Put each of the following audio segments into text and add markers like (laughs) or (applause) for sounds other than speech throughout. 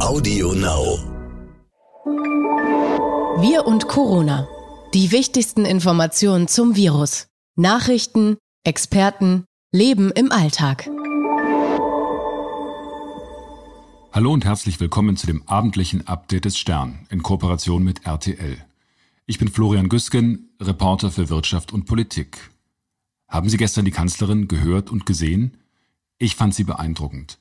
Audio Now. Wir und Corona. Die wichtigsten Informationen zum Virus. Nachrichten, Experten, Leben im Alltag. Hallo und herzlich willkommen zu dem abendlichen Update des Stern in Kooperation mit RTL. Ich bin Florian Güsken, Reporter für Wirtschaft und Politik. Haben Sie gestern die Kanzlerin gehört und gesehen? Ich fand sie beeindruckend.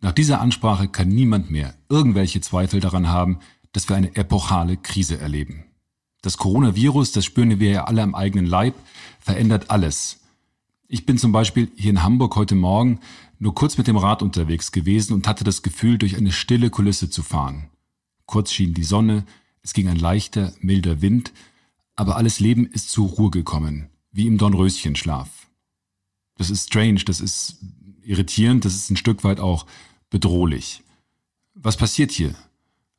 Nach dieser Ansprache kann niemand mehr irgendwelche Zweifel daran haben, dass wir eine epochale Krise erleben. Das Coronavirus, das spüren wir ja alle am eigenen Leib, verändert alles. Ich bin zum Beispiel hier in Hamburg heute Morgen nur kurz mit dem Rad unterwegs gewesen und hatte das Gefühl, durch eine stille Kulisse zu fahren. Kurz schien die Sonne, es ging ein leichter, milder Wind, aber alles Leben ist zur Ruhe gekommen, wie im Dornröschenschlaf. Das ist strange, das ist irritierend, das ist ein Stück weit auch bedrohlich. Was passiert hier?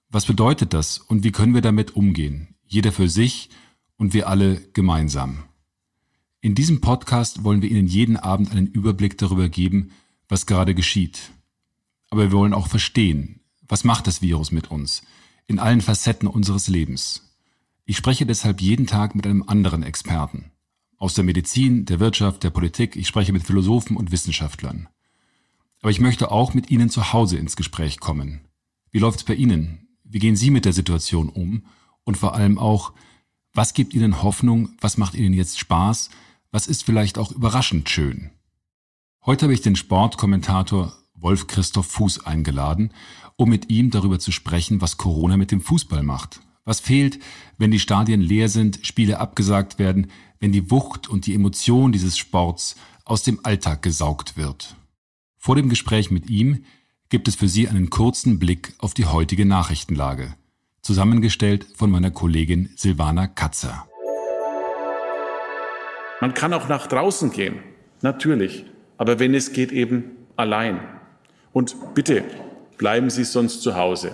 Was bedeutet das und wie können wir damit umgehen? Jeder für sich und wir alle gemeinsam. In diesem Podcast wollen wir Ihnen jeden Abend einen Überblick darüber geben, was gerade geschieht. Aber wir wollen auch verstehen, was macht das Virus mit uns in allen Facetten unseres Lebens. Ich spreche deshalb jeden Tag mit einem anderen Experten. Aus der Medizin, der Wirtschaft, der Politik, ich spreche mit Philosophen und Wissenschaftlern. Aber ich möchte auch mit Ihnen zu Hause ins Gespräch kommen. Wie läuft's bei Ihnen? Wie gehen Sie mit der Situation um? Und vor allem auch, was gibt Ihnen Hoffnung? Was macht Ihnen jetzt Spaß? Was ist vielleicht auch überraschend schön? Heute habe ich den Sportkommentator Wolf Christoph Fuß eingeladen, um mit ihm darüber zu sprechen, was Corona mit dem Fußball macht. Was fehlt, wenn die Stadien leer sind, Spiele abgesagt werden, wenn die Wucht und die Emotion dieses Sports aus dem Alltag gesaugt wird? Vor dem Gespräch mit ihm gibt es für Sie einen kurzen Blick auf die heutige Nachrichtenlage, zusammengestellt von meiner Kollegin Silvana Katzer. Man kann auch nach draußen gehen, natürlich, aber wenn es geht, eben allein. Und bitte bleiben Sie sonst zu Hause.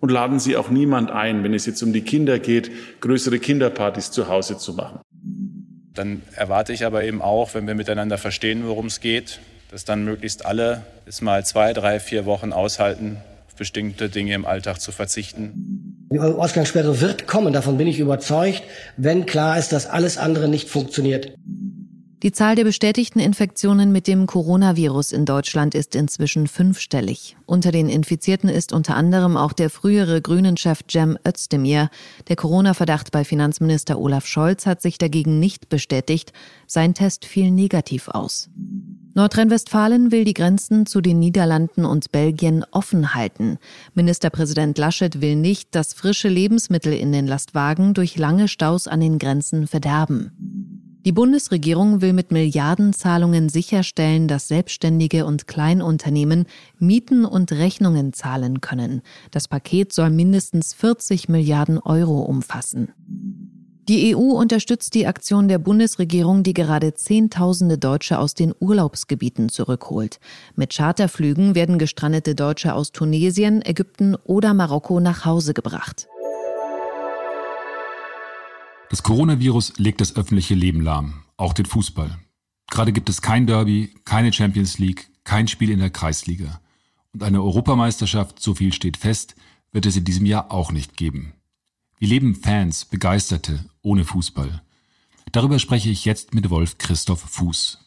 Und laden Sie auch niemand ein, wenn es jetzt um die Kinder geht, größere Kinderpartys zu Hause zu machen. Dann erwarte ich aber eben auch, wenn wir miteinander verstehen, worum es geht, dass dann möglichst alle es mal zwei, drei, vier Wochen aushalten, auf bestimmte Dinge im Alltag zu verzichten. Die Ausgangssperre wird kommen, davon bin ich überzeugt, wenn klar ist, dass alles andere nicht funktioniert. Die Zahl der bestätigten Infektionen mit dem Coronavirus in Deutschland ist inzwischen fünfstellig. Unter den Infizierten ist unter anderem auch der frühere Grünen-Chef Cem Özdemir. Der Corona-Verdacht bei Finanzminister Olaf Scholz hat sich dagegen nicht bestätigt. Sein Test fiel negativ aus. Nordrhein-Westfalen will die Grenzen zu den Niederlanden und Belgien offen halten. Ministerpräsident Laschet will nicht, dass frische Lebensmittel in den Lastwagen durch lange Staus an den Grenzen verderben. Die Bundesregierung will mit Milliardenzahlungen sicherstellen, dass Selbstständige und Kleinunternehmen Mieten und Rechnungen zahlen können. Das Paket soll mindestens 40 Milliarden Euro umfassen. Die EU unterstützt die Aktion der Bundesregierung, die gerade Zehntausende Deutsche aus den Urlaubsgebieten zurückholt. Mit Charterflügen werden gestrandete Deutsche aus Tunesien, Ägypten oder Marokko nach Hause gebracht. Das Coronavirus legt das öffentliche Leben lahm, auch den Fußball. Gerade gibt es kein Derby, keine Champions League, kein Spiel in der Kreisliga. Und eine Europameisterschaft, so viel steht fest, wird es in diesem Jahr auch nicht geben. Wie leben Fans, Begeisterte ohne Fußball? Darüber spreche ich jetzt mit Wolf Christoph Fuß.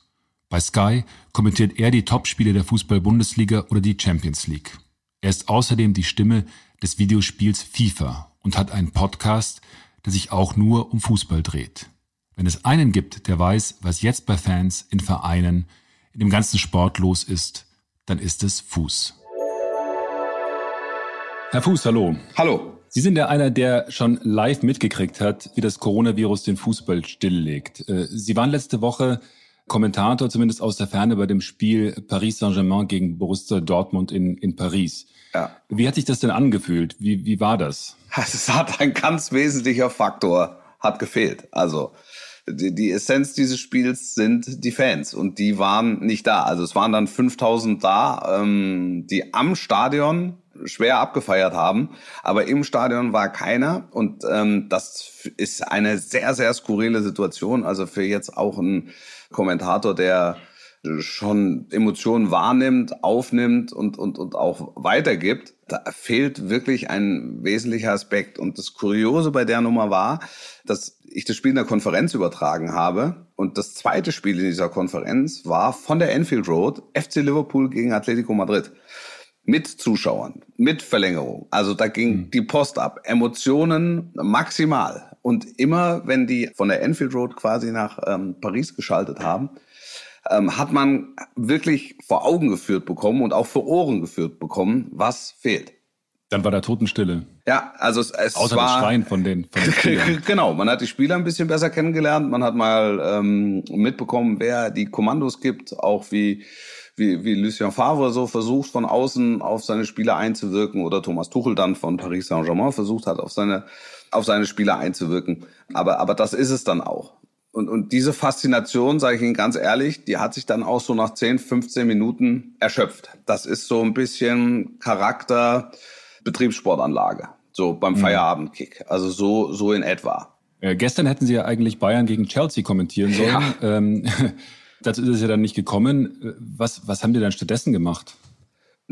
Bei Sky kommentiert er die Topspiele der Fußball-Bundesliga oder die Champions League. Er ist außerdem die Stimme des Videospiels FIFA und hat einen Podcast, der sich auch nur um Fußball dreht. Wenn es einen gibt, der weiß, was jetzt bei Fans, in Vereinen, in dem ganzen Sport los ist, dann ist es Fuß. Herr Fuß, hallo. Hallo. Sie sind ja einer, der schon live mitgekriegt hat, wie das Coronavirus den Fußball stilllegt. Äh, Sie waren letzte Woche Kommentator, zumindest aus der Ferne, bei dem Spiel Paris Saint-Germain gegen Borussia Dortmund in, in Paris. Ja. Wie hat sich das denn angefühlt? Wie, wie war das? (laughs) Es hat ein ganz wesentlicher Faktor hat gefehlt. Also die, die Essenz dieses Spiels sind die Fans und die waren nicht da. Also es waren dann 5000 da, ähm, die am Stadion schwer abgefeiert haben, aber im Stadion war keiner und ähm, das ist eine sehr, sehr skurrile Situation. Also für jetzt auch ein Kommentator, der schon Emotionen wahrnimmt, aufnimmt und, und, und auch weitergibt, da fehlt wirklich ein wesentlicher Aspekt. Und das Kuriose bei der Nummer war, dass ich das Spiel in der Konferenz übertragen habe. Und das zweite Spiel in dieser Konferenz war von der Enfield Road FC Liverpool gegen Atletico Madrid. Mit Zuschauern, mit Verlängerung. Also da ging mhm. die Post ab. Emotionen maximal. Und immer, wenn die von der Enfield Road quasi nach ähm, Paris geschaltet haben, ähm, hat man wirklich vor Augen geführt bekommen und auch vor Ohren geführt bekommen, was fehlt. Dann war da Totenstille. Ja, also es, es Außer war das Schreien von den, von den (laughs) Spielern. genau. Man hat die Spieler ein bisschen besser kennengelernt. Man hat mal ähm, mitbekommen, wer die Kommandos gibt, auch wie wie, wie Lucien Favre so versucht, von außen auf seine Spieler einzuwirken oder Thomas Tuchel dann von Paris Saint-Germain versucht hat, auf seine, auf seine Spieler einzuwirken. Aber, aber das ist es dann auch. Und, und diese Faszination, sage ich Ihnen ganz ehrlich, die hat sich dann auch so nach 10, 15 Minuten erschöpft. Das ist so ein bisschen Charakter Betriebssportanlage, so beim mhm. Feierabendkick. Also so, so in etwa. Äh, gestern hätten Sie ja eigentlich Bayern gegen Chelsea kommentieren sollen. Ja. Ähm, (laughs) dazu ist es ja dann nicht gekommen. Was, was haben die dann stattdessen gemacht?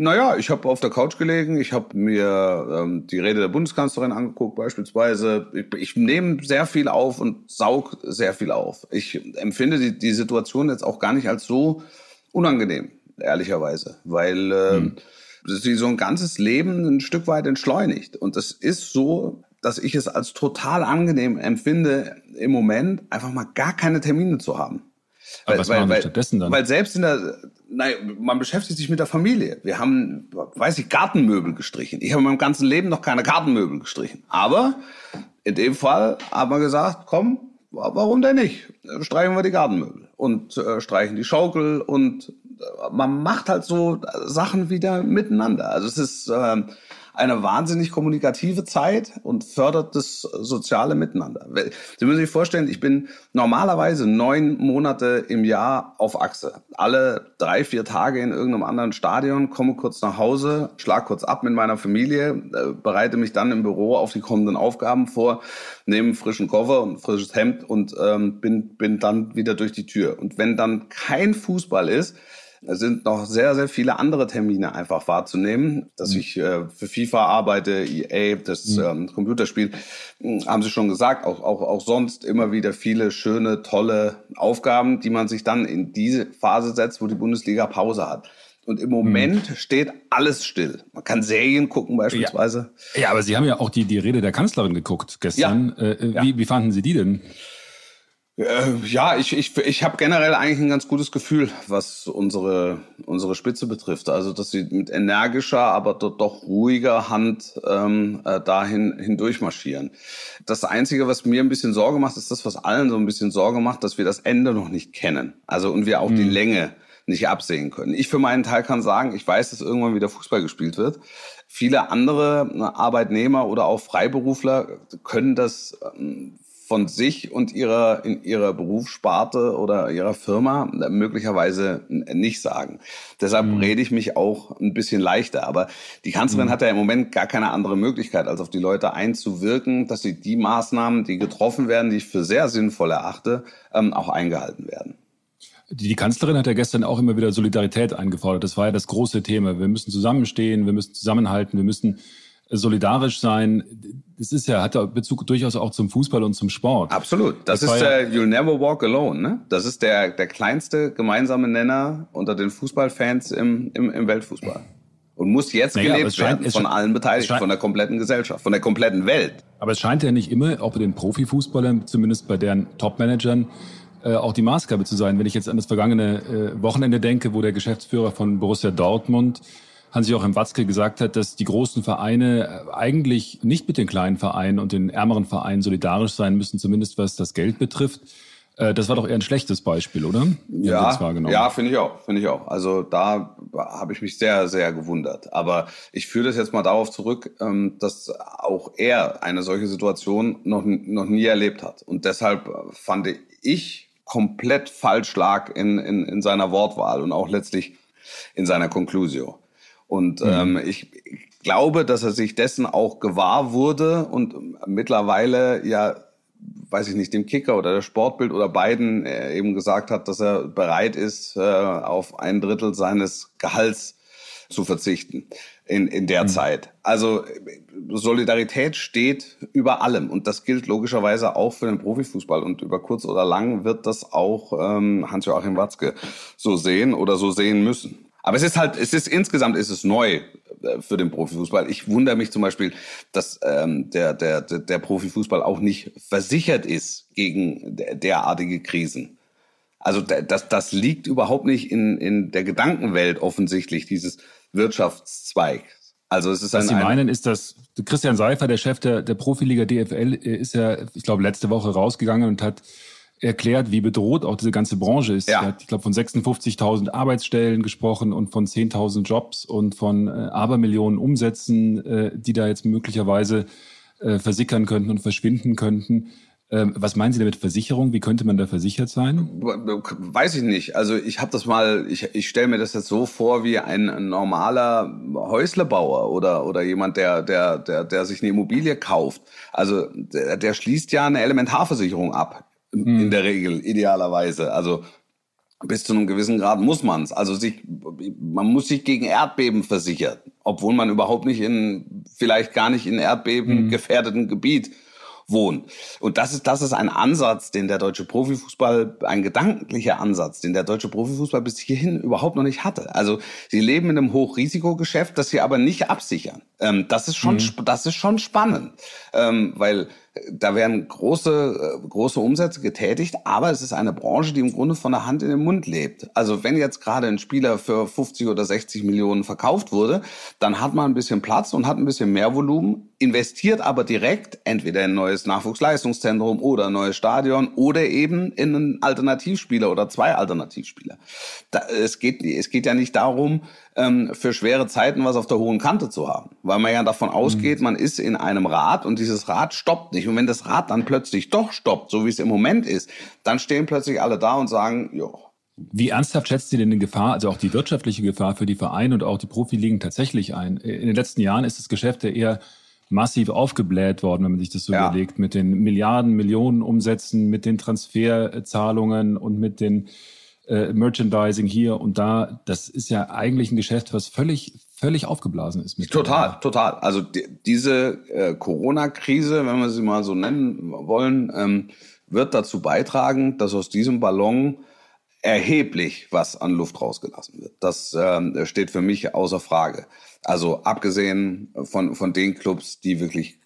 Naja, ich habe auf der Couch gelegen, ich habe mir ähm, die Rede der Bundeskanzlerin angeguckt beispielsweise. Ich, ich nehme sehr viel auf und saug sehr viel auf. Ich empfinde die, die Situation jetzt auch gar nicht als so unangenehm, ehrlicherweise, weil äh, hm. sie so ein ganzes Leben ein Stück weit entschleunigt. Und es ist so, dass ich es als total angenehm empfinde, im Moment einfach mal gar keine Termine zu haben. Aber weil, was machen weil, stattdessen dann? Weil selbst in der, nein, man beschäftigt sich mit der Familie. Wir haben, weiß ich, Gartenmöbel gestrichen. Ich habe in meinem ganzen Leben noch keine Gartenmöbel gestrichen. Aber in dem Fall haben wir gesagt, komm, warum denn nicht? Streichen wir die Gartenmöbel und äh, streichen die Schaukel und äh, man macht halt so Sachen wieder miteinander. Also es ist, äh, eine wahnsinnig kommunikative Zeit und fördert das soziale Miteinander. Sie müssen sich vorstellen, ich bin normalerweise neun Monate im Jahr auf Achse. Alle drei, vier Tage in irgendeinem anderen Stadion, komme kurz nach Hause, schlag kurz ab mit meiner Familie, äh, bereite mich dann im Büro auf die kommenden Aufgaben vor, nehme frischen Koffer und frisches Hemd und ähm, bin, bin dann wieder durch die Tür. Und wenn dann kein Fußball ist, es sind noch sehr, sehr viele andere Termine einfach wahrzunehmen. Dass mhm. ich äh, für FIFA arbeite, EA, das mhm. ähm, Computerspiel, hm, haben Sie schon gesagt, auch, auch, auch sonst immer wieder viele schöne, tolle Aufgaben, die man sich dann in diese Phase setzt, wo die Bundesliga Pause hat. Und im Moment mhm. steht alles still. Man kann Serien gucken beispielsweise. Ja, ja aber Sie haben ja auch die, die Rede der Kanzlerin geguckt gestern. Ja. Äh, äh wie, ja. wie fanden Sie die denn? Äh, ja, ich, ich, ich habe generell eigentlich ein ganz gutes Gefühl, was unsere, unsere Spitze betrifft. Also, dass sie mit energischer, aber doch ruhiger Hand ähm, äh, dahin hindurch marschieren. Das Einzige, was mir ein bisschen Sorge macht, ist das, was allen so ein bisschen Sorge macht, dass wir das Ende noch nicht kennen. Also und wir auch mhm. die Länge nicht absehen können. Ich für meinen Teil kann sagen, ich weiß, dass irgendwann wieder Fußball gespielt wird. Viele andere Arbeitnehmer oder auch Freiberufler können das ähm, von sich und ihrer, in ihrer Berufssparte oder ihrer Firma möglicherweise nicht sagen. Deshalb mhm. rede ich mich auch ein bisschen leichter. Aber die Kanzlerin mhm. hat ja im Moment gar keine andere Möglichkeit, als auf die Leute einzuwirken, dass sie die Maßnahmen, die getroffen werden, die ich für sehr sinnvoll erachte, ähm, auch eingehalten werden. Die Kanzlerin hat ja gestern auch immer wieder Solidarität eingefordert. Das war ja das große Thema. Wir müssen zusammenstehen, wir müssen zusammenhalten, wir müssen solidarisch sein, das ist ja, hat ja Bezug durchaus auch zum Fußball und zum Sport. Absolut. Das, das ist der ja You'll Never Walk Alone, ne? Das ist der, der kleinste gemeinsame Nenner unter den Fußballfans im, im, im Weltfußball. Und muss jetzt naja, gelebt scheint, werden von allen Beteiligten, von der kompletten Gesellschaft, von der kompletten Welt. Aber es scheint ja nicht immer, auch bei den Profifußballern, zumindest bei deren Topmanagern, äh, auch die Maßgabe zu sein. Wenn ich jetzt an das vergangene äh, Wochenende denke, wo der Geschäftsführer von Borussia Dortmund Hans-Joachim Watzke gesagt hat, dass die großen Vereine äh, eigentlich nicht mit den kleinen Vereinen und den ärmeren Vereinen solidarisch sein müssen, zumindest was das Geld betrifft. Äh, das war doch eher ein schlechtes Beispiel, oder? Ja, ja, finde ich auch, finde ich auch. Also da habe ich mich sehr, sehr gewundert. Aber ich führe das jetzt mal darauf zurück, ähm, dass auch er eine solche Situation noch, noch nie erlebt hat. Und deshalb fand ich komplett falsch lag in, in, in seiner Wortwahl und auch letztlich in seiner Conclusio. Und mhm. ähm, ich glaube, dass er sich dessen auch gewahr wurde und mittlerweile ja weiß ich nicht, dem Kicker oder der Sportbild oder beiden äh, eben gesagt hat, dass er bereit ist, äh, auf ein Drittel seines Gehalts zu verzichten in, in der mhm. Zeit. Also Solidarität steht über allem und das gilt logischerweise auch für den Profifußball und über kurz oder lang wird das auch ähm, Hans-Joachim Watzke so sehen oder so sehen müssen. Aber es ist halt, es ist insgesamt ist es neu äh, für den Profifußball. Ich wundere mich zum Beispiel, dass ähm, der, der, der Profifußball auch nicht versichert ist gegen derartige Krisen. Also das, das liegt überhaupt nicht in, in der Gedankenwelt offensichtlich, dieses Wirtschaftszweig. Also es ist Was ein, Sie meinen, ist, dass Christian Seifer, der Chef der, der Profiliga DFL, äh, ist ja, ich glaube, letzte Woche rausgegangen und hat erklärt, wie bedroht auch diese ganze Branche ist. Ja. Er hat, ich glaube, von 56.000 Arbeitsstellen gesprochen und von 10.000 Jobs und von äh, Abermillionen Umsätzen, äh, die da jetzt möglicherweise äh, versickern könnten und verschwinden könnten. Ähm, was meinen Sie damit Versicherung? Wie könnte man da versichert sein? Weiß ich nicht. Also ich habe das mal, ich, ich stelle mir das jetzt so vor wie ein normaler Häuslebauer oder, oder jemand, der, der, der, der sich eine Immobilie kauft. Also der, der schließt ja eine Elementarversicherung ab in hm. der Regel, idealerweise. Also bis zu einem gewissen Grad muss man es. Also sich, man muss sich gegen Erdbeben versichern, obwohl man überhaupt nicht in, vielleicht gar nicht in Erdbeben hm. gefährdeten Gebiet wohnen. Und das ist, das ist ein Ansatz, den der deutsche Profifußball, ein gedanklicher Ansatz, den der deutsche Profifußball bis hierhin überhaupt noch nicht hatte. Also sie leben in einem Hochrisikogeschäft, das sie aber nicht absichern. Ähm, das ist schon, mhm. das ist schon spannend, ähm, weil da werden große, äh, große Umsätze getätigt, aber es ist eine Branche, die im Grunde von der Hand in den Mund lebt. Also wenn jetzt gerade ein Spieler für 50 oder 60 Millionen verkauft wurde, dann hat man ein bisschen Platz und hat ein bisschen mehr Volumen, investiert aber direkt entweder in ein neues Nachwuchsleistungszentrum oder ein neues Stadion oder eben in einen Alternativspieler oder zwei Alternativspieler. Da, es, geht, es geht ja nicht darum, ähm, für schwere Zeiten was auf der hohen Kante zu haben. Weil man ja davon ausgeht, mhm. man ist in einem Rad und dieses Rad stoppt nicht. Und wenn das Rad dann plötzlich doch stoppt, so wie es im Moment ist, dann stehen plötzlich alle da und sagen, jo. Wie ernsthaft schätzt Sie denn die Gefahr, also auch die wirtschaftliche Gefahr für die Vereine und auch die Profiligen tatsächlich ein? In den letzten Jahren ist das Geschäft ja eher massiv aufgebläht worden, wenn man sich das so ja. überlegt, mit den Milliarden, Millionen Umsätzen, mit den Transferzahlungen und mit den äh, Merchandising hier und da, das ist ja eigentlich ein Geschäft, was völlig, völlig aufgeblasen ist. total, total. Also die, diese äh, Corona-Krise, wenn wir sie mal so nennen wollen, ähm, wird dazu beitragen, dass aus diesem Ballon erheblich was an Luft rausgelassen wird. Das äh, steht für mich außer Frage. Also abgesehen von, von den Clubs, die wirklich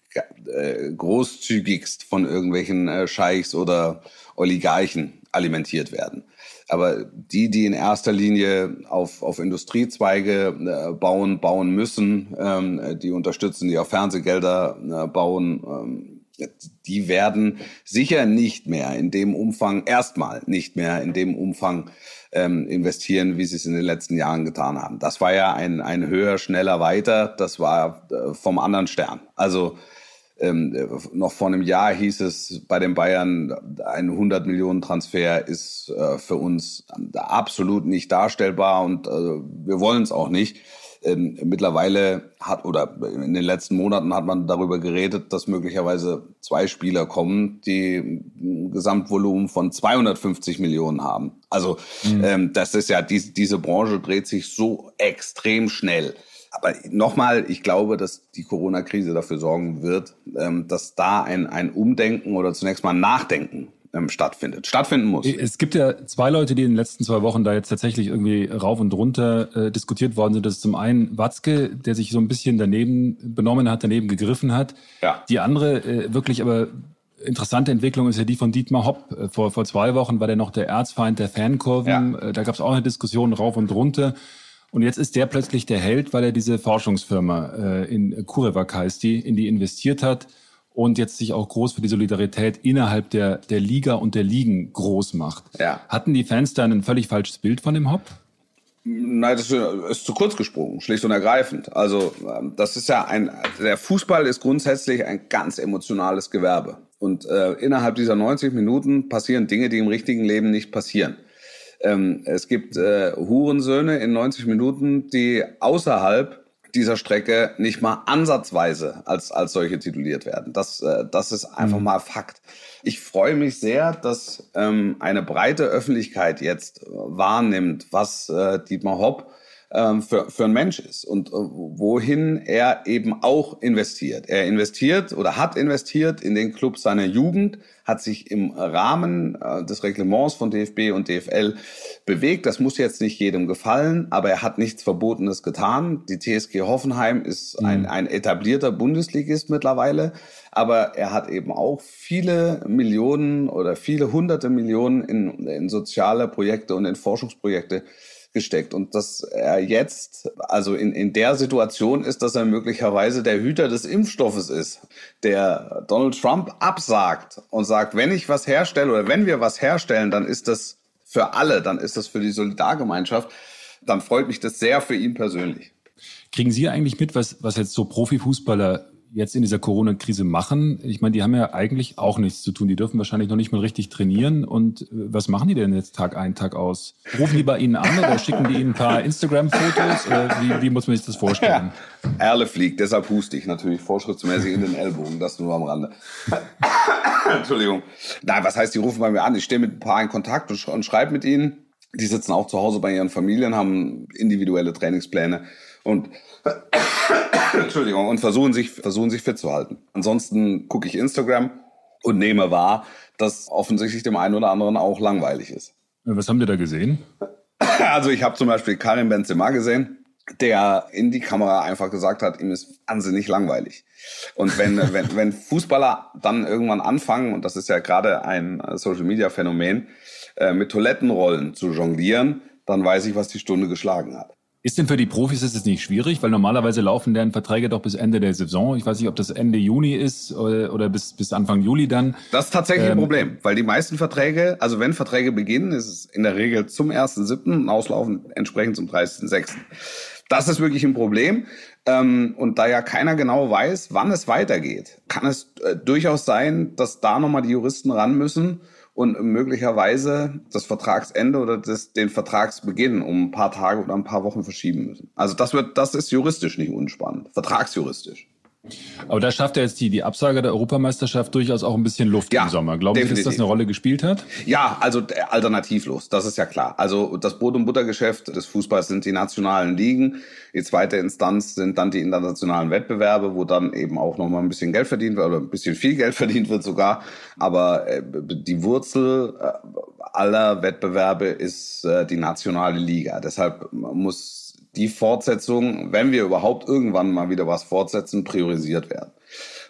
äh, großzügigst von irgendwelchen äh, Scheichs oder Oligarchen alimentiert werden. Aber die, die in erster Linie auf, auf Industriezweige äh, bauen, bauen müssen, ähm, die unterstützen, die auf Fernsehgelder äh, bauen, ähm, die werden sicher nicht mehr in dem Umfang, erstmal nicht mehr in dem Umfang ähm, investieren, wie sie es in den letzten Jahren getan haben. Das war ja ein, ein höher, schneller, weiter. Das war äh, vom anderen Stern. Also ähm, noch vor einem Jahr hieß es bei den Bayern, ein 100 Millionen Transfer ist äh, für uns absolut nicht darstellbar und äh, wir wollen es auch nicht. Ähm, mittlerweile hat oder in den letzten Monaten hat man darüber geredet, dass möglicherweise zwei Spieler kommen, die ein Gesamtvolumen von 250 Millionen haben. Also mhm. ähm, das ist ja die, diese Branche dreht sich so extrem schnell aber nochmal, ich glaube, dass die Corona-Krise dafür sorgen wird, ähm, dass da ein, ein Umdenken oder zunächst mal Nachdenken ähm, stattfindet, stattfinden muss. Es gibt ja zwei Leute, die in den letzten zwei Wochen da jetzt tatsächlich irgendwie rauf und runter äh, diskutiert worden sind. Das ist zum einen Watzke, der sich so ein bisschen daneben benommen hat, daneben gegriffen hat. Ja. Die andere äh, wirklich aber interessante Entwicklung ist ja die von Dietmar Hopp. Äh, vor, vor zwei Wochen war der noch der Erzfeind der Fankurven. Ja. Äh, da gab es auch eine Diskussion rauf und runter. Und jetzt ist der plötzlich der Held, weil er diese Forschungsfirma äh, in Kurevak heißt die, in die investiert hat und jetzt sich auch groß für die Solidarität innerhalb der, der Liga und der Ligen groß macht. Ja. Hatten die Fans da ein völlig falsches Bild von dem Hopp? Nein, das ist zu kurz gesprungen, schlicht und ergreifend. Also ähm, das ist ja ein, der Fußball ist grundsätzlich ein ganz emotionales Gewerbe. Und äh, innerhalb dieser 90 Minuten passieren Dinge, die im richtigen Leben nicht passieren. Ähm, es gibt äh, Hurensöhne in 90 Minuten, die außerhalb dieser Strecke nicht mal ansatzweise als, als solche tituliert werden. Das, äh, das ist einfach mhm. mal Fakt. Ich freue mich sehr, dass ähm, eine breite Öffentlichkeit jetzt äh, wahrnimmt, was äh, Dietmar Hopp ähm, für, für ein Mensch ist und äh, wohin er eben auch investiert. Er investiert oder hat investiert in den Club seiner Jugend, hat sich im Rahmen äh, des Reglements von DFB und DFL bewegt. Das muss jetzt nicht jedem gefallen, aber er hat nichts Verbotenes getan. Die TSG Hoffenheim ist mhm. ein, ein etablierter Bundesligist mittlerweile, aber er hat eben auch viele Millionen oder viele hunderte Millionen in, in soziale Projekte und in Forschungsprojekte gesteckt. Und dass er jetzt, also in, in der Situation ist, dass er möglicherweise der Hüter des Impfstoffes ist, der Donald Trump absagt und sagt, wenn ich was herstelle oder wenn wir was herstellen, dann ist das für alle, dann ist das für die Solidargemeinschaft, dann freut mich das sehr für ihn persönlich. Kriegen Sie eigentlich mit, was, was jetzt so Profifußballer jetzt in dieser Corona-Krise machen? Ich meine, die haben ja eigentlich auch nichts zu tun. Die dürfen wahrscheinlich noch nicht mal richtig trainieren. Und äh, was machen die denn jetzt Tag ein, Tag aus? Rufen die bei Ihnen an oder schicken die Ihnen ein paar Instagram-Fotos? Wie, wie muss man sich das vorstellen? Ja, Erle fliegt, deshalb huste ich natürlich vorschriftsmäßig in den Ellbogen. Das nur am Rande. (coughs) Entschuldigung. Nein, was heißt, die rufen bei mir an? Ich stehe mit ein paar in Kontakt und, und schreibe mit ihnen. Die sitzen auch zu Hause bei ihren Familien, haben individuelle Trainingspläne und (coughs) Entschuldigung, und versuchen sich, versuchen sich fit zu halten. Ansonsten gucke ich Instagram und nehme wahr, dass offensichtlich dem einen oder anderen auch langweilig ist. Was haben die da gesehen? (coughs) Also ich habe zum Beispiel Karim Benzema gesehen, der in die Kamera einfach gesagt hat, ihm ist wahnsinnig langweilig. Und wenn, (laughs) wenn, wenn Fußballer dann irgendwann anfangen, und das ist ja gerade ein Social-Media-Phänomen, äh, mit Toilettenrollen zu jonglieren, dann weiß ich, was die Stunde geschlagen hat. Ist denn für die Profis ist es nicht schwierig? Weil normalerweise laufen deren Verträge doch bis Ende der Saison. Ich weiß nicht, ob das Ende Juni ist oder, oder bis, bis Anfang Juli dann. Das ist tatsächlich ähm, ein Problem, weil die meisten Verträge, also wenn Verträge beginnen, ist es in der Regel zum 1.7. und auslaufen entsprechend zum 30.6. Das ist wirklich ein Problem. Ähm, und da ja keiner genau weiß, wann es weitergeht, kann es äh, durchaus sein, dass da nochmal die Juristen ran müssen und möglicherweise das Vertragsende oder das, den Vertragsbeginn um ein paar Tage oder ein paar Wochen verschieben müssen. Also das wird, das ist juristisch nicht unspannend, vertragsjuristisch. Aber da schafft er jetzt die, die Absage der Europameisterschaft durchaus auch ein bisschen Luft ja, im Sommer. Glauben Sie, dass das eine Rolle gespielt hat? Ja, also alternativlos, das ist ja klar. Also das Brot- und Buttergeschäft des Fußballs sind die nationalen Ligen. Die zweite Instanz sind dann die internationalen Wettbewerbe, wo dann eben auch nochmal ein bisschen Geld verdient wird oder ein bisschen viel Geld (laughs) verdient wird sogar. Aber äh, die Wurzel äh, aller Wettbewerbe ist äh, die nationale Liga. Deshalb muss die Fortsetzung, wenn wir überhaupt irgendwann mal wieder was fortsetzen, priorisiert werden.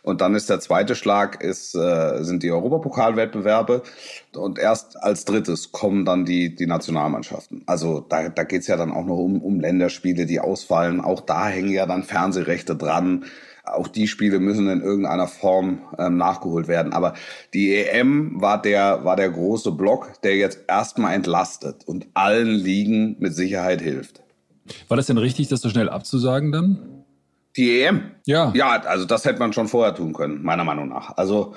Und dann ist der zweite Schlag ist, äh, sind die Europapokalwettbewerbe und erst als drittes kommen dann die, die Nationalmannschaften. Also da, da geht's ja dann auch noch um, um Länderspiele, die ausfallen. Auch da hängen ja dann Fernsehrechte dran. Auch die Spiele müssen in irgendeiner Form ähm, nachgeholt werden. Aber die EM war der, war der große Block, der jetzt erstmal entlastet und allen Ligen mit Sicherheit hilft. War das denn richtig, das so schnell abzusagen dann? Die EM? Ja. Ja, also das hätte man schon vorher tun können, meiner Meinung nach. Also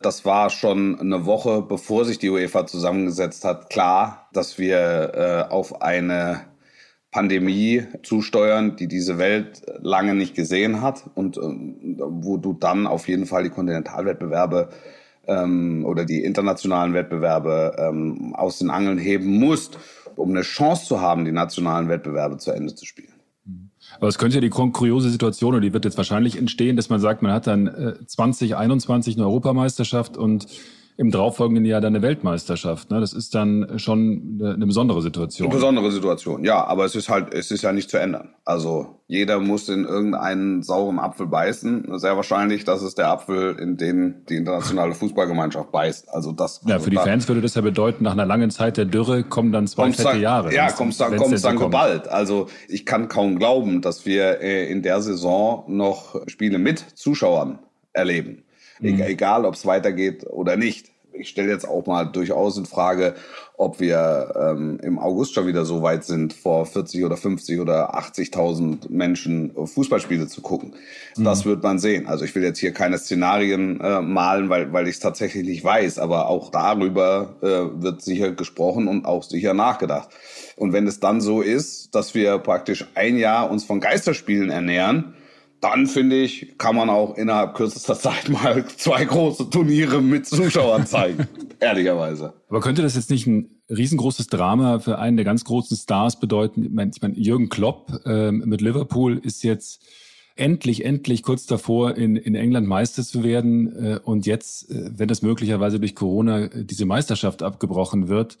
das war schon eine Woche, bevor sich die UEFA zusammengesetzt hat, klar, dass wir äh, auf eine Pandemie zusteuern, die diese Welt lange nicht gesehen hat und äh, wo du dann auf jeden Fall die Kontinentalwettbewerbe ähm, oder die internationalen Wettbewerbe ähm, aus den Angeln heben musst um eine Chance zu haben, die nationalen Wettbewerbe zu Ende zu spielen. Aber es könnte ja die kuriose Situation, und die wird jetzt wahrscheinlich entstehen, dass man sagt, man hat dann äh, 2021 eine Europameisterschaft und im darauffolgenden Jahr dann eine Weltmeisterschaft. Ne? Das ist dann schon eine besondere Situation. Eine besondere Situation, ja. Aber es ist halt, es ist ja nicht zu ändern. Also jeder muss in irgendeinen sauren Apfel beißen. Sehr wahrscheinlich, dass es der Apfel, in den die internationale Fußballgemeinschaft beißt. Also das. Ja, für die Fans würde das ja bedeuten, nach einer langen Zeit der Dürre kommen dann zwei fette dann, Jahre. Ja, kommt dann, kommt's dann geballt. Also ich kann kaum glauben, dass wir äh, in der Saison noch Spiele mit Zuschauern erleben. Mhm. Egal, ob es weitergeht oder nicht. ich stelle jetzt auch mal durchaus in Frage, ob wir ähm, im August schon wieder so weit sind, vor 40 oder 50 oder 80.000 Menschen Fußballspiele zu gucken. Mhm. Das wird man sehen. Also ich will jetzt hier keine Szenarien äh, malen, weil, weil ich es tatsächlich nicht weiß, aber auch darüber äh, wird sicher gesprochen und auch sicher nachgedacht. Und wenn es dann so ist, dass wir praktisch ein Jahr uns von Geisterspielen ernähren, dann finde ich, kann man auch innerhalb kürzester Zeit (laughs) mal zwei große Turniere mit Zuschauern zeigen. (laughs) Ehrlicherweise. Aber könnte das jetzt nicht ein riesengroßes Drama für einen der ganz großen Stars bedeuten? Ich meine, ich meine Jürgen Klopp ähm, mit Liverpool ist jetzt endlich, endlich kurz davor, in, in England Meister zu werden. Äh, und jetzt, äh, wenn das möglicherweise durch Corona äh, diese Meisterschaft abgebrochen wird,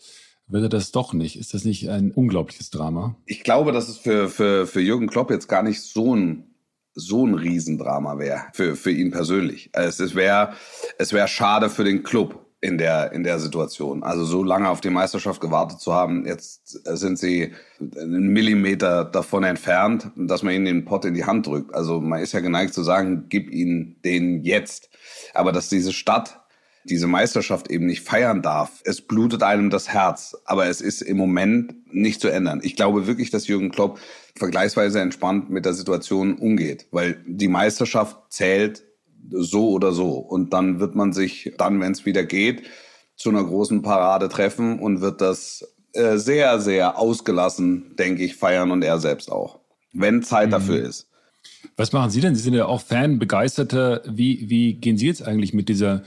wird er das doch nicht. Ist das nicht ein unglaubliches Drama? Ich glaube, dass es für, für, für Jürgen Klopp jetzt gar nicht so ein so ein Riesendrama wäre für, für ihn persönlich. Also es wäre es wäre schade für den Club in der, in der Situation. Also so lange auf die Meisterschaft gewartet zu haben, jetzt sind sie einen Millimeter davon entfernt, dass man ihnen den Pott in die Hand drückt. Also man ist ja geneigt zu sagen, gib ihnen den jetzt. Aber dass diese Stadt diese Meisterschaft eben nicht feiern darf. Es blutet einem das Herz, aber es ist im Moment nicht zu ändern. Ich glaube wirklich, dass Jürgen Klopp vergleichsweise entspannt mit der Situation umgeht, weil die Meisterschaft zählt so oder so und dann wird man sich dann, wenn es wieder geht, zu einer großen Parade treffen und wird das äh, sehr, sehr ausgelassen, denke ich, feiern und er selbst auch, wenn Zeit mhm. dafür ist. Was machen Sie denn? Sie sind ja auch Fan, Begeisterter. Wie, wie gehen Sie jetzt eigentlich mit dieser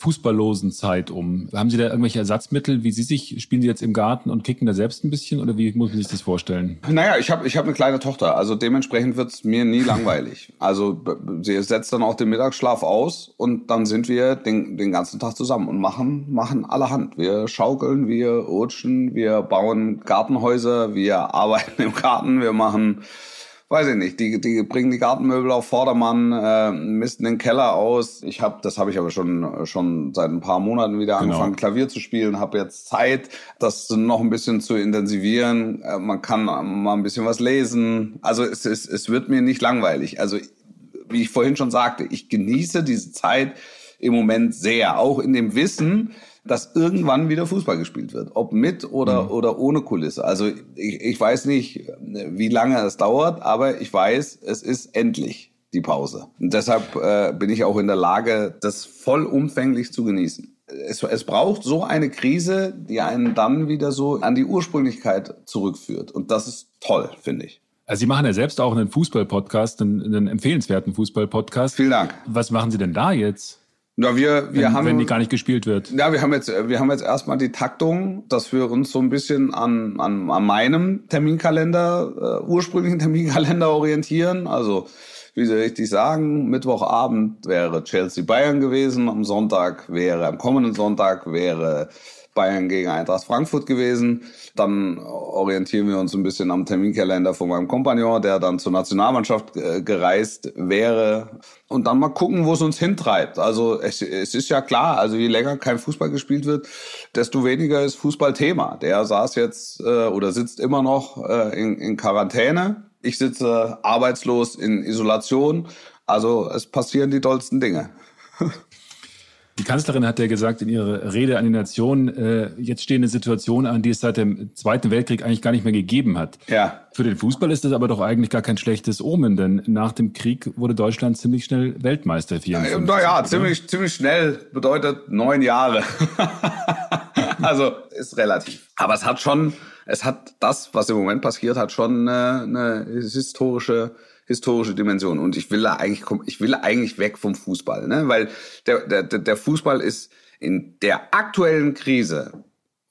fußballlosen Zeit um? Haben Sie da irgendwelche Ersatzmittel, wie Sie sich, spielen Sie jetzt im Garten und kicken da selbst ein bisschen oder wie muss man sich das vorstellen? Naja, ich habe ich hab eine kleine Tochter, also dementsprechend wird's mir nie langweilig. Also sie setzt dann auch den Mittagsschlaf aus und dann sind wir den, den ganzen Tag zusammen und machen, machen allerhand. Wir schaukeln, wir rutschen, wir bauen Gartenhäuser, wir (laughs) arbeiten im Garten, wir machen weiß ich nicht, die, die bringen die Gartenmöbel auf Vordermann, äh, misten den Keller aus. Ich habe, das habe ich aber schon schon seit ein paar Monaten wieder genau. angefangen, Klavier zu spielen, habe jetzt Zeit, das noch ein bisschen zu intensivieren. Äh, man kann mal ein bisschen was lesen. Also es, es, es wird mir nicht langweilig. Also wie ich vorhin schon sagte, ich genieße diese Zeit im Moment sehr, auch in dem Wissen, dass irgendwann wieder Fußball gespielt wird. Ob mit oder, mhm. oder ohne Kulisse. Also ich, ich weiß nicht, wie lange es dauert, aber ich weiß, es ist endlich die Pause. Und deshalb äh, bin ich auch in der Lage, das vollumfänglich zu genießen. Es, es braucht so eine Krise, die einen dann wieder so an die Ursprünglichkeit zurückführt. Und das ist toll, finde ich. Also Sie machen ja selbst auch einen Fußball-Podcast, einen, einen empfehlenswerten Fußball-Podcast. Vielen Dank. Was machen Sie denn da jetzt? Ja, wir, wir wenn, haben, wenn die gar nicht gespielt wird. Ja, wir haben jetzt, wir haben jetzt erstmal die Taktung, dass wir uns so ein bisschen an, an, an meinem Terminkalender, äh, ursprünglichen (laughs) Terminkalender orientieren. Also, wie Sie richtig sagen, Mittwochabend wäre Chelsea Bayern gewesen, am Sonntag wäre, am kommenden Sonntag wäre Bayern gegen Eintracht Frankfurt gewesen. Dann orientieren wir uns ein bisschen am Terminkalender von meinem Kompagnon, der dann zur Nationalmannschaft äh, gereist wäre. Und dann mal gucken, wo es uns hintreibt. Also es, es ist ja klar, also je länger kein Fußball gespielt wird, desto weniger ist Fußball Thema. Der saß jetzt äh, oder sitzt immer noch äh, in, in Quarantäne. Ich sitze arbeitslos in Isolation. Also es passieren die tollsten Dinge. (laughs) Die Kanzlerin hat ja gesagt in ihrer Rede an die Nation, äh, jetzt stehen eine Situation an, die es seit dem Zweiten Weltkrieg eigentlich gar nicht mehr gegeben hat. Ja. Für den Fußball ist das aber doch eigentlich gar kein schlechtes Omen, denn nach dem Krieg wurde Deutschland ziemlich schnell Weltmeister. 54, naja, ziemlich, ziemlich schnell bedeutet neun Jahre. (laughs) also ist relativ. Aber es hat schon, es hat das, was im Moment passiert, hat schon eine, eine historische historische Dimension. Und ich will da eigentlich, ich will eigentlich weg vom Fußball, ne? weil der, der, der Fußball ist in der aktuellen Krise,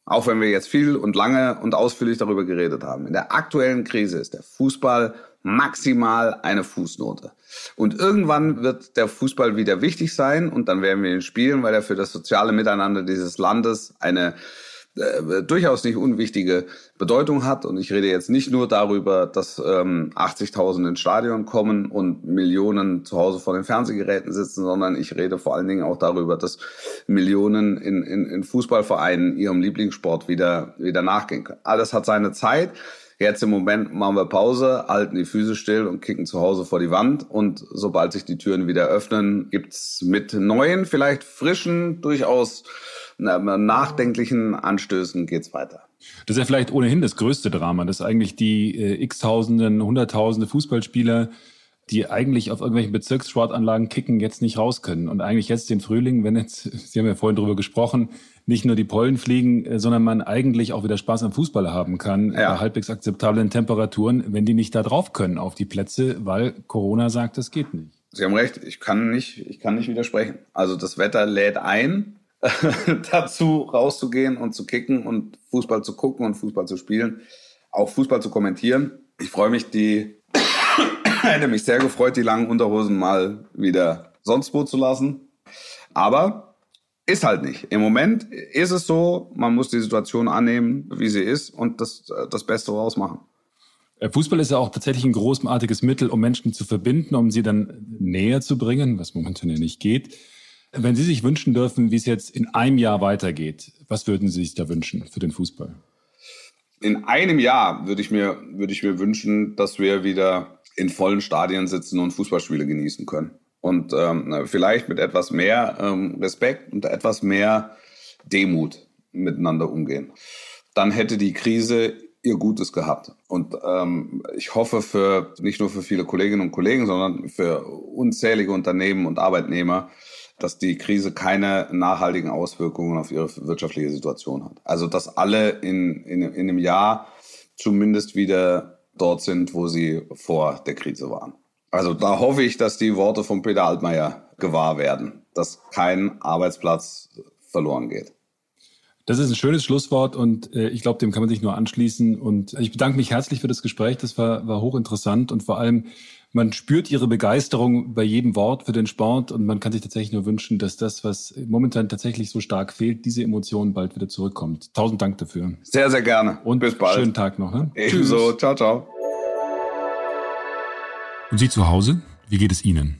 auch wenn wir jetzt viel und lange und ausführlich darüber geredet haben, in der aktuellen Krise ist der Fußball maximal eine Fußnote. Und irgendwann wird der Fußball wieder wichtig sein und dann werden wir ihn spielen, weil er für das soziale Miteinander dieses Landes eine äh, durchaus nicht unwichtige Bedeutung hat. Und ich rede jetzt nicht nur darüber, dass ähm, 80.000 ins Stadion kommen und Millionen zu Hause vor den Fernsehgeräten sitzen, sondern ich rede vor allen Dingen auch darüber, dass Millionen in, in, in Fußballvereinen ihrem Lieblingssport wieder, wieder nachgehen können. Alles hat seine Zeit. Jetzt im Moment machen wir Pause, halten die Füße still und kicken zu Hause vor die Wand. Und sobald sich die Türen wieder öffnen, gibt's mit neuen, vielleicht frischen, durchaus nachdenklichen Anstößen geht's weiter. Das ist ja vielleicht ohnehin das größte Drama, dass eigentlich die äh, x-tausenden, hunderttausende Fußballspieler, die eigentlich auf irgendwelchen Bezirkssportanlagen kicken, jetzt nicht raus können. Und eigentlich jetzt den Frühling, wenn jetzt, (laughs) Sie haben ja vorhin drüber gesprochen, nicht nur die Pollen fliegen, äh, sondern man eigentlich auch wieder Spaß am Fußball haben kann, ja. bei halbwegs akzeptablen Temperaturen, wenn die nicht da drauf können auf die Plätze, weil Corona sagt, das geht nicht. Sie haben recht, ich kann nicht, ich kann nicht widersprechen. Also das Wetter lädt ein, (laughs) dazu rauszugehen und zu kicken und Fußball zu gucken und Fußball zu spielen, auch Fußball zu kommentieren. Ich freue mich, die (coughs) hätte mich sehr gefreut, die langen Unterhosen mal wieder sonst wo zu lassen. Aber ist halt nicht. Im Moment ist es so, man muss die Situation annehmen, wie sie ist und das, das Beste rausmachen. Äh, Fußball ist ja auch tatsächlich ein großartiges Mittel, um Menschen zu verbinden, um sie dann näher zu bringen, was momentan ja nicht geht. Wenn Sie sich wünschen dürfen, wie es jetzt in einem Jahr weitergeht, was würden Sie sich da wünschen für den Fußball? In einem Jahr würde ich mir, würde ich mir wünschen, dass wir wieder in vollen Stadien sitzen und Fußballspiele genießen können. Und ähm, vielleicht mit etwas mehr ähm, Respekt und etwas mehr Demut miteinander umgehen. Dann hätte die Krise ihr Gutes gehabt. Und ähm, ich hoffe für nicht nur für viele Kolleginnen und Kollegen, sondern für unzählige Unternehmen und Arbeitnehmer, dass die Krise keine nachhaltigen Auswirkungen auf ihre wirtschaftliche Situation hat. Also dass alle in, in, in einem Jahr zumindest wieder dort sind, wo sie vor der Krise waren. Also da hoffe ich, dass die Worte von Peter Altmaier gewahr werden, dass kein Arbeitsplatz verloren geht. Das ist ein schönes Schlusswort und äh, ich glaube, dem kann man sich nur anschließen. Und ich bedanke mich herzlich für das Gespräch. Das war, war hochinteressant und vor allem, man spürt ihre Begeisterung bei jedem Wort für den Sport und man kann sich tatsächlich nur wünschen, dass das, was momentan tatsächlich so stark fehlt, diese Emotionen bald wieder zurückkommt. Tausend Dank dafür. Sehr, sehr gerne. Und bis bald. Schönen Tag noch. Ne? Ebenso. Ciao, ciao. Und Sie zu Hause? Wie geht es Ihnen?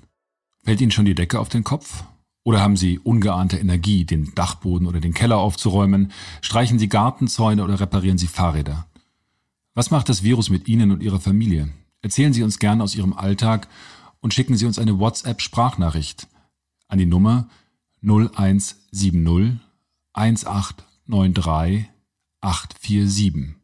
Fällt Ihnen schon die Decke auf den Kopf? Oder haben Sie ungeahnte Energie, den Dachboden oder den Keller aufzuräumen? Streichen Sie Gartenzäune oder reparieren Sie Fahrräder? Was macht das Virus mit Ihnen und Ihrer Familie? Erzählen Sie uns gerne aus Ihrem Alltag und schicken Sie uns eine WhatsApp-Sprachnachricht an die Nummer 0170 1893 847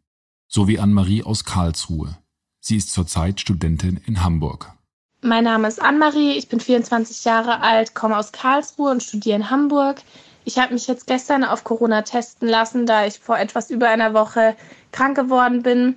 sowie an Marie aus Karlsruhe. Sie ist zurzeit Studentin in Hamburg. Mein Name ist Anne-Marie, ich bin 24 Jahre alt, komme aus Karlsruhe und studiere in Hamburg. Ich habe mich jetzt gestern auf Corona testen lassen, da ich vor etwas über einer Woche krank geworden bin.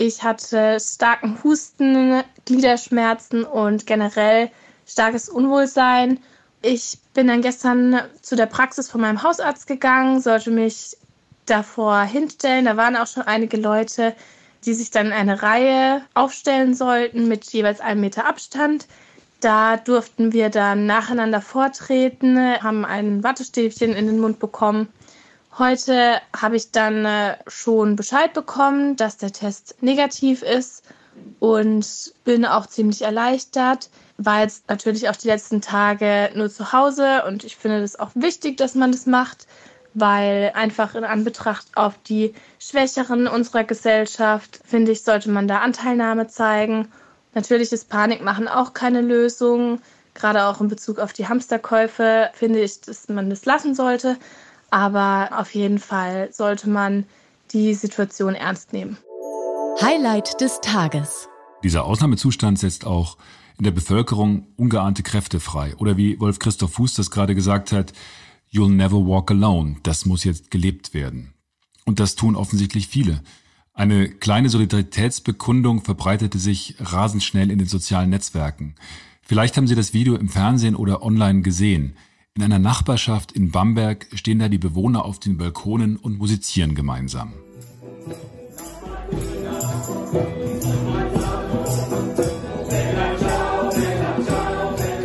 Ich hatte starken Husten, Gliederschmerzen und generell starkes Unwohlsein. Ich bin dann gestern zu der Praxis von meinem Hausarzt gegangen, sollte mich davor hinstellen. Da waren auch schon einige Leute die sich dann in eine Reihe aufstellen sollten mit jeweils einem Meter Abstand. Da durften wir dann nacheinander vortreten, haben ein Wattestäbchen in den Mund bekommen. Heute habe ich dann äh, schon Bescheid bekommen, dass der Test negativ ist und bin auch ziemlich erleichtert. War jetzt natürlich auch die letzten Tage nur zu Hause und ich finde das auch wichtig, dass man das macht weil einfach in Anbetracht auf die Schwächeren unserer Gesellschaft, finde ich, sollte man da Anteilnahme zeigen. Natürlich ist Panikmachen auch keine Lösung. Gerade auch in Bezug auf die Hamsterkäufe finde ich, dass man das lassen sollte. Aber auf jeden Fall sollte man die Situation ernst nehmen. Highlight des Tages. Dieser Ausnahmezustand setzt auch in der Bevölkerung ungeahnte Kräfte frei. Oder wie Wolf Christoph Fuß das gerade gesagt hat, You'll never walk alone. Das muss jetzt gelebt werden. Und das tun offensichtlich viele. Eine kleine Solidaritätsbekundung verbreitete sich rasend schnell in den sozialen Netzwerken. Vielleicht haben Sie das Video im Fernsehen oder online gesehen. In einer Nachbarschaft in Bamberg stehen da die Bewohner auf den Balkonen und musizieren gemeinsam.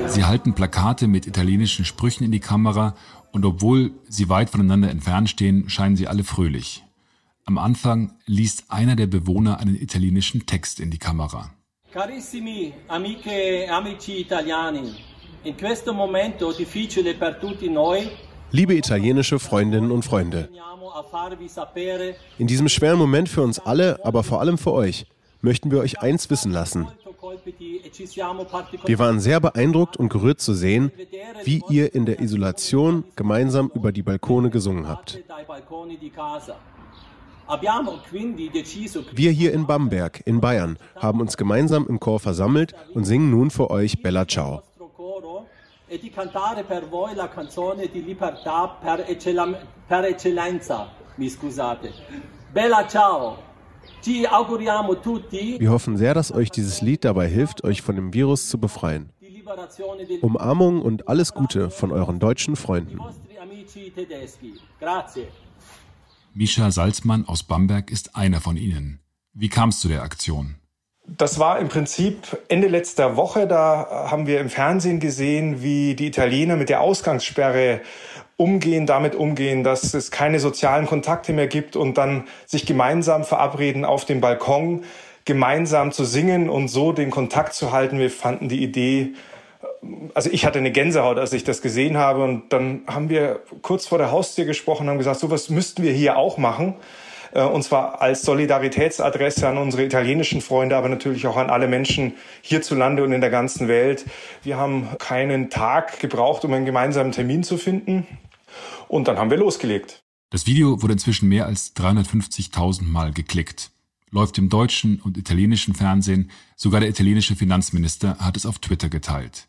Sie halten Plakate mit italienischen Sprüchen in die Kamera und obwohl sie weit voneinander entfernt stehen, scheinen sie alle fröhlich. Am Anfang liest einer der Bewohner einen italienischen Text in die Kamera. Carissimi amiche e amici italiani, in questo momento difficile per tutti noi Liebe italienische Freundinnen und Freunde, in diesem schweren Moment für uns alle, aber vor allem für euch, möchten wir euch eins wissen lassen. Wir waren sehr beeindruckt und gerührt zu sehen, wie ihr in der Isolation gemeinsam über die Balkone gesungen habt. Wir hier in Bamberg, in Bayern, haben uns gemeinsam im Chor versammelt und singen nun für euch Bella Ciao. E di cantare per voi la canzone di libertà per, eccellenza. Mi scusate. Bella ciao! Wir hoffen sehr, dass euch dieses Lied dabei hilft, euch von dem Virus zu befreien. Umarmung und alles Gute von euren deutschen Freunden. Mischa Salzmann aus Bamberg ist einer von ihnen. Wie kam es zu der Aktion? Das war im Prinzip Ende letzter Woche. Da haben wir im Fernsehen gesehen, wie die Italiener mit der Ausgangssperre umgehen, damit umgehen, dass es keine sozialen Kontakte mehr gibt und dann sich gemeinsam verabreden auf dem Balkon, gemeinsam zu singen und so den Kontakt zu halten. Wir fanden die Idee, also ich hatte eine Gänsehaut, als ich das gesehen habe und dann haben wir kurz vor der Haustür gesprochen und haben gesagt, sowas müssten wir hier auch machen. Äh, und zwar als Solidaritätsadresse an unsere italienischen Freunde, aber natürlich auch an alle Menschen hierzulande und in der ganzen Welt. Wir haben keinen Tag gebraucht, um einen gemeinsamen Termin zu finden. Und dann haben wir losgelegt. Das Video wurde inzwischen mehr als 350.000 Mal geklickt. Läuft im deutschen und italienischen Fernsehen, sogar der italienische Finanzminister hat es auf Twitter geteilt.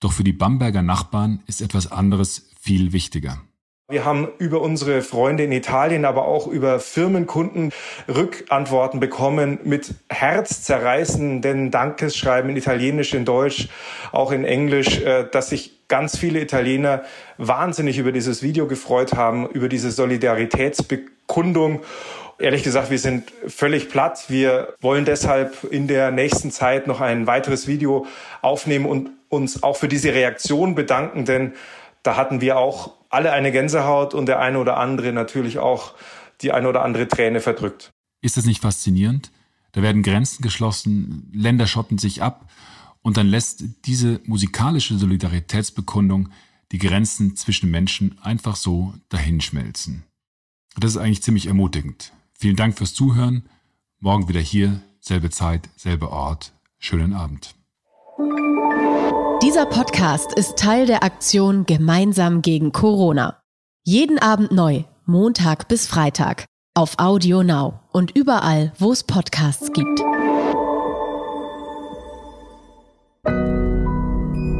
Doch für die Bamberger Nachbarn ist etwas anderes viel wichtiger. Wir haben über unsere Freunde in Italien, aber auch über Firmenkunden Rückantworten bekommen mit herzzerreißenden Dankesschreiben in Italienisch, in Deutsch, auch in Englisch, äh, dass sich ganz viele Italiener wahnsinnig über dieses Video gefreut haben, über diese Solidaritätsbekundung. Ehrlich gesagt, wir sind völlig platt. Wir wollen deshalb in der nächsten Zeit noch ein weiteres Video aufnehmen und uns auch für diese Reaktion bedanken, denn da hatten wir auch alle eine Gänsehaut und der eine oder andere natürlich auch die eine oder andere Träne verdrückt. Ist das nicht faszinierend? Da werden Grenzen geschlossen, Länder schotten sich ab und dann lässt diese musikalische Solidaritätsbekundung die Grenzen zwischen Menschen einfach so dahinschmelzen. Das ist eigentlich ziemlich ermutigend. Vielen Dank fürs Zuhören. Morgen wieder hier, selbe Zeit, selbe Ort. Schönen Abend. Dieser Podcast ist Teil der Aktion Gemeinsam gegen Corona. Jeden Abend neu, Montag bis Freitag, auf Audio Now und überall, wo es Podcasts gibt.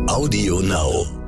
Audio Now.